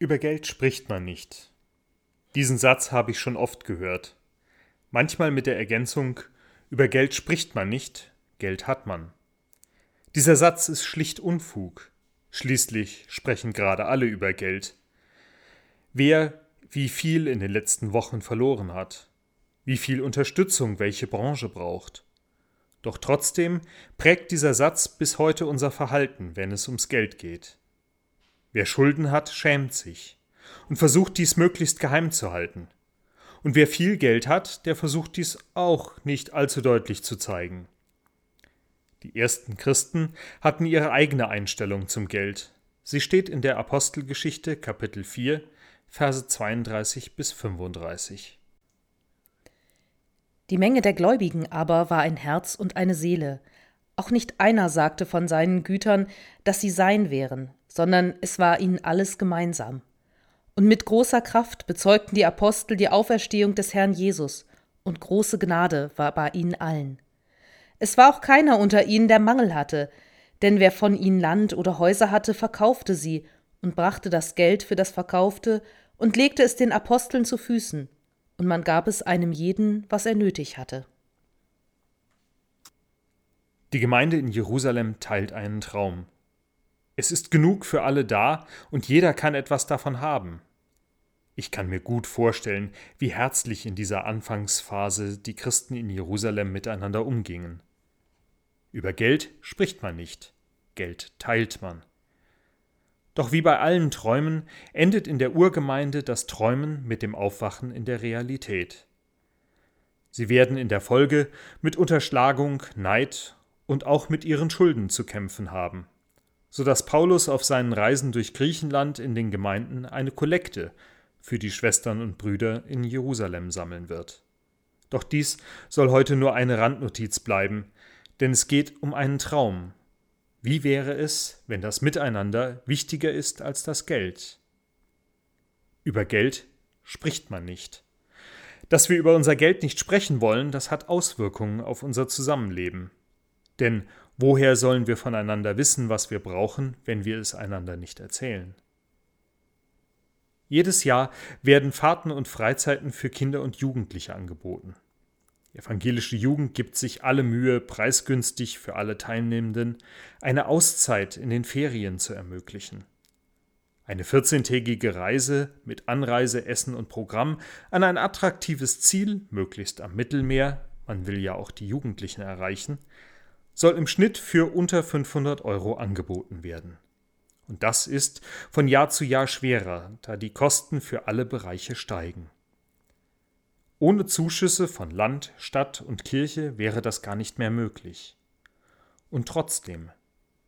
Über Geld spricht man nicht. Diesen Satz habe ich schon oft gehört. Manchmal mit der Ergänzung Über Geld spricht man nicht, Geld hat man. Dieser Satz ist schlicht Unfug. Schließlich sprechen gerade alle über Geld. Wer wie viel in den letzten Wochen verloren hat, wie viel Unterstützung welche Branche braucht. Doch trotzdem prägt dieser Satz bis heute unser Verhalten, wenn es ums Geld geht. Wer Schulden hat, schämt sich und versucht dies möglichst geheim zu halten. Und wer viel Geld hat, der versucht dies auch nicht allzu deutlich zu zeigen. Die ersten Christen hatten ihre eigene Einstellung zum Geld. Sie steht in der Apostelgeschichte Kapitel 4, Verse 32 bis 35. Die Menge der Gläubigen aber war ein Herz und eine Seele. Auch nicht einer sagte von seinen Gütern, dass sie sein wären, sondern es war ihnen alles gemeinsam. Und mit großer Kraft bezeugten die Apostel die Auferstehung des Herrn Jesus, und große Gnade war bei ihnen allen. Es war auch keiner unter ihnen, der Mangel hatte, denn wer von ihnen Land oder Häuser hatte, verkaufte sie und brachte das Geld für das Verkaufte und legte es den Aposteln zu Füßen, und man gab es einem jeden, was er nötig hatte. Die Gemeinde in Jerusalem teilt einen Traum. Es ist genug für alle da und jeder kann etwas davon haben. Ich kann mir gut vorstellen, wie herzlich in dieser Anfangsphase die Christen in Jerusalem miteinander umgingen. Über Geld spricht man nicht, Geld teilt man. Doch wie bei allen Träumen endet in der Urgemeinde das Träumen mit dem Aufwachen in der Realität. Sie werden in der Folge mit Unterschlagung, Neid und auch mit ihren Schulden zu kämpfen haben so dass Paulus auf seinen Reisen durch Griechenland in den Gemeinden eine Kollekte für die Schwestern und Brüder in Jerusalem sammeln wird. Doch dies soll heute nur eine Randnotiz bleiben, denn es geht um einen Traum. Wie wäre es, wenn das Miteinander wichtiger ist als das Geld? Über Geld spricht man nicht. Dass wir über unser Geld nicht sprechen wollen, das hat Auswirkungen auf unser Zusammenleben. Denn woher sollen wir voneinander wissen, was wir brauchen, wenn wir es einander nicht erzählen? Jedes Jahr werden Fahrten und Freizeiten für Kinder und Jugendliche angeboten. Die evangelische Jugend gibt sich alle Mühe, preisgünstig für alle Teilnehmenden eine Auszeit in den Ferien zu ermöglichen. Eine 14-tägige Reise mit Anreise, Essen und Programm an ein attraktives Ziel, möglichst am Mittelmeer, man will ja auch die Jugendlichen erreichen, soll im Schnitt für unter 500 Euro angeboten werden. Und das ist von Jahr zu Jahr schwerer, da die Kosten für alle Bereiche steigen. Ohne Zuschüsse von Land, Stadt und Kirche wäre das gar nicht mehr möglich. Und trotzdem,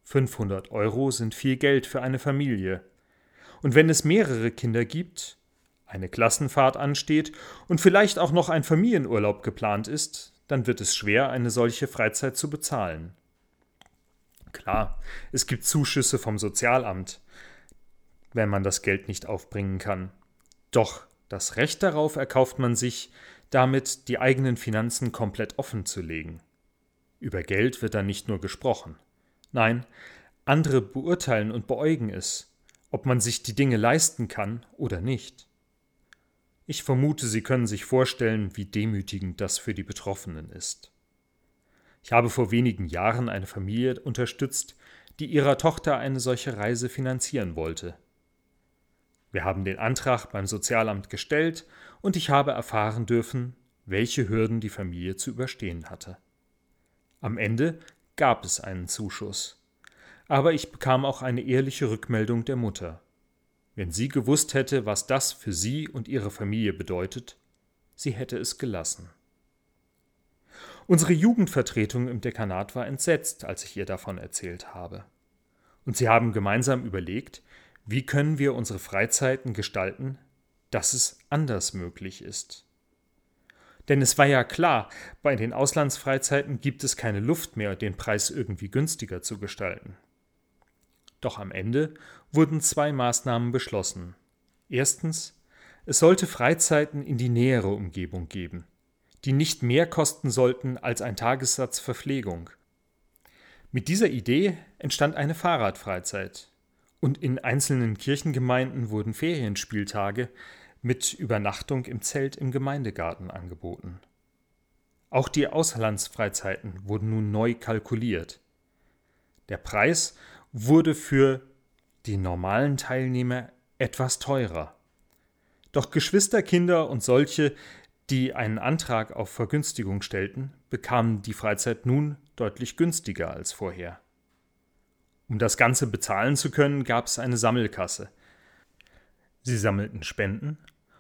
500 Euro sind viel Geld für eine Familie. Und wenn es mehrere Kinder gibt, eine Klassenfahrt ansteht und vielleicht auch noch ein Familienurlaub geplant ist, dann wird es schwer, eine solche Freizeit zu bezahlen. Klar, es gibt Zuschüsse vom Sozialamt, wenn man das Geld nicht aufbringen kann. Doch das Recht darauf erkauft man sich, damit die eigenen Finanzen komplett offen zu legen. Über Geld wird dann nicht nur gesprochen. Nein, andere beurteilen und beäugen es, ob man sich die Dinge leisten kann oder nicht. Ich vermute, Sie können sich vorstellen, wie demütigend das für die Betroffenen ist. Ich habe vor wenigen Jahren eine Familie unterstützt, die ihrer Tochter eine solche Reise finanzieren wollte. Wir haben den Antrag beim Sozialamt gestellt und ich habe erfahren dürfen, welche Hürden die Familie zu überstehen hatte. Am Ende gab es einen Zuschuss. Aber ich bekam auch eine ehrliche Rückmeldung der Mutter. Wenn sie gewusst hätte, was das für sie und ihre Familie bedeutet, sie hätte es gelassen. Unsere Jugendvertretung im Dekanat war entsetzt, als ich ihr davon erzählt habe. Und sie haben gemeinsam überlegt, wie können wir unsere Freizeiten gestalten, dass es anders möglich ist. Denn es war ja klar, bei den Auslandsfreizeiten gibt es keine Luft mehr, den Preis irgendwie günstiger zu gestalten. Doch am Ende wurden zwei Maßnahmen beschlossen. Erstens, es sollte Freizeiten in die nähere Umgebung geben, die nicht mehr kosten sollten als ein Tagessatz Verpflegung. Mit dieser Idee entstand eine Fahrradfreizeit. Und in einzelnen Kirchengemeinden wurden Ferienspieltage mit Übernachtung im Zelt im Gemeindegarten angeboten. Auch die Auslandsfreizeiten wurden nun neu kalkuliert. Der Preis wurde für die normalen Teilnehmer etwas teurer. Doch Geschwisterkinder und solche, die einen Antrag auf Vergünstigung stellten, bekamen die Freizeit nun deutlich günstiger als vorher. Um das Ganze bezahlen zu können, gab es eine Sammelkasse. Sie sammelten Spenden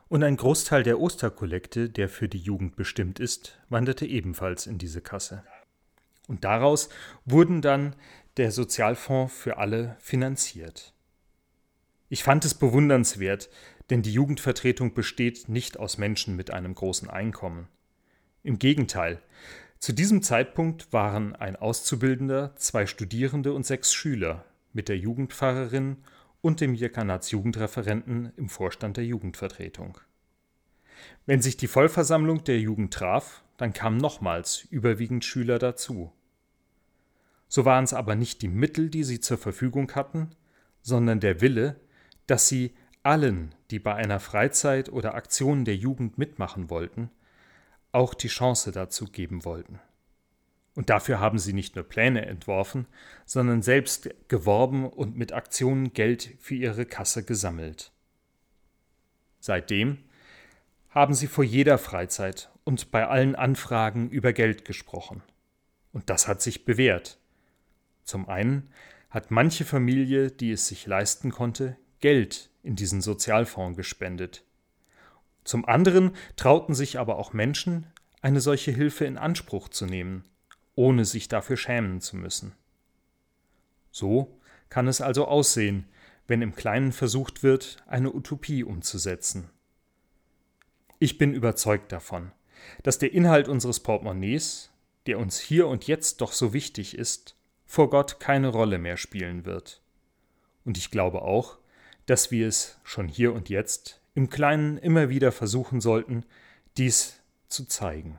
und ein Großteil der Osterkollekte, der für die Jugend bestimmt ist, wanderte ebenfalls in diese Kasse. Und daraus wurden dann der Sozialfonds für alle finanziert. Ich fand es bewundernswert, denn die Jugendvertretung besteht nicht aus Menschen mit einem großen Einkommen. Im Gegenteil, zu diesem Zeitpunkt waren ein Auszubildender, zwei Studierende und sechs Schüler mit der Jugendpfarrerin und dem Jekanats-Jugendreferenten im Vorstand der Jugendvertretung. Wenn sich die Vollversammlung der Jugend traf, dann kamen nochmals überwiegend Schüler dazu. So waren es aber nicht die Mittel, die sie zur Verfügung hatten, sondern der Wille, dass sie allen, die bei einer Freizeit oder Aktion der Jugend mitmachen wollten, auch die Chance dazu geben wollten. Und dafür haben sie nicht nur Pläne entworfen, sondern selbst geworben und mit Aktionen Geld für ihre Kasse gesammelt. Seitdem haben sie vor jeder Freizeit und bei allen Anfragen über Geld gesprochen. Und das hat sich bewährt. Zum einen hat manche Familie, die es sich leisten konnte, Geld in diesen Sozialfonds gespendet. Zum anderen trauten sich aber auch Menschen, eine solche Hilfe in Anspruch zu nehmen, ohne sich dafür schämen zu müssen. So kann es also aussehen, wenn im Kleinen versucht wird, eine Utopie umzusetzen. Ich bin überzeugt davon, dass der Inhalt unseres Portemonnaies, der uns hier und jetzt doch so wichtig ist, vor Gott keine Rolle mehr spielen wird. Und ich glaube auch, dass wir es schon hier und jetzt im Kleinen immer wieder versuchen sollten, dies zu zeigen.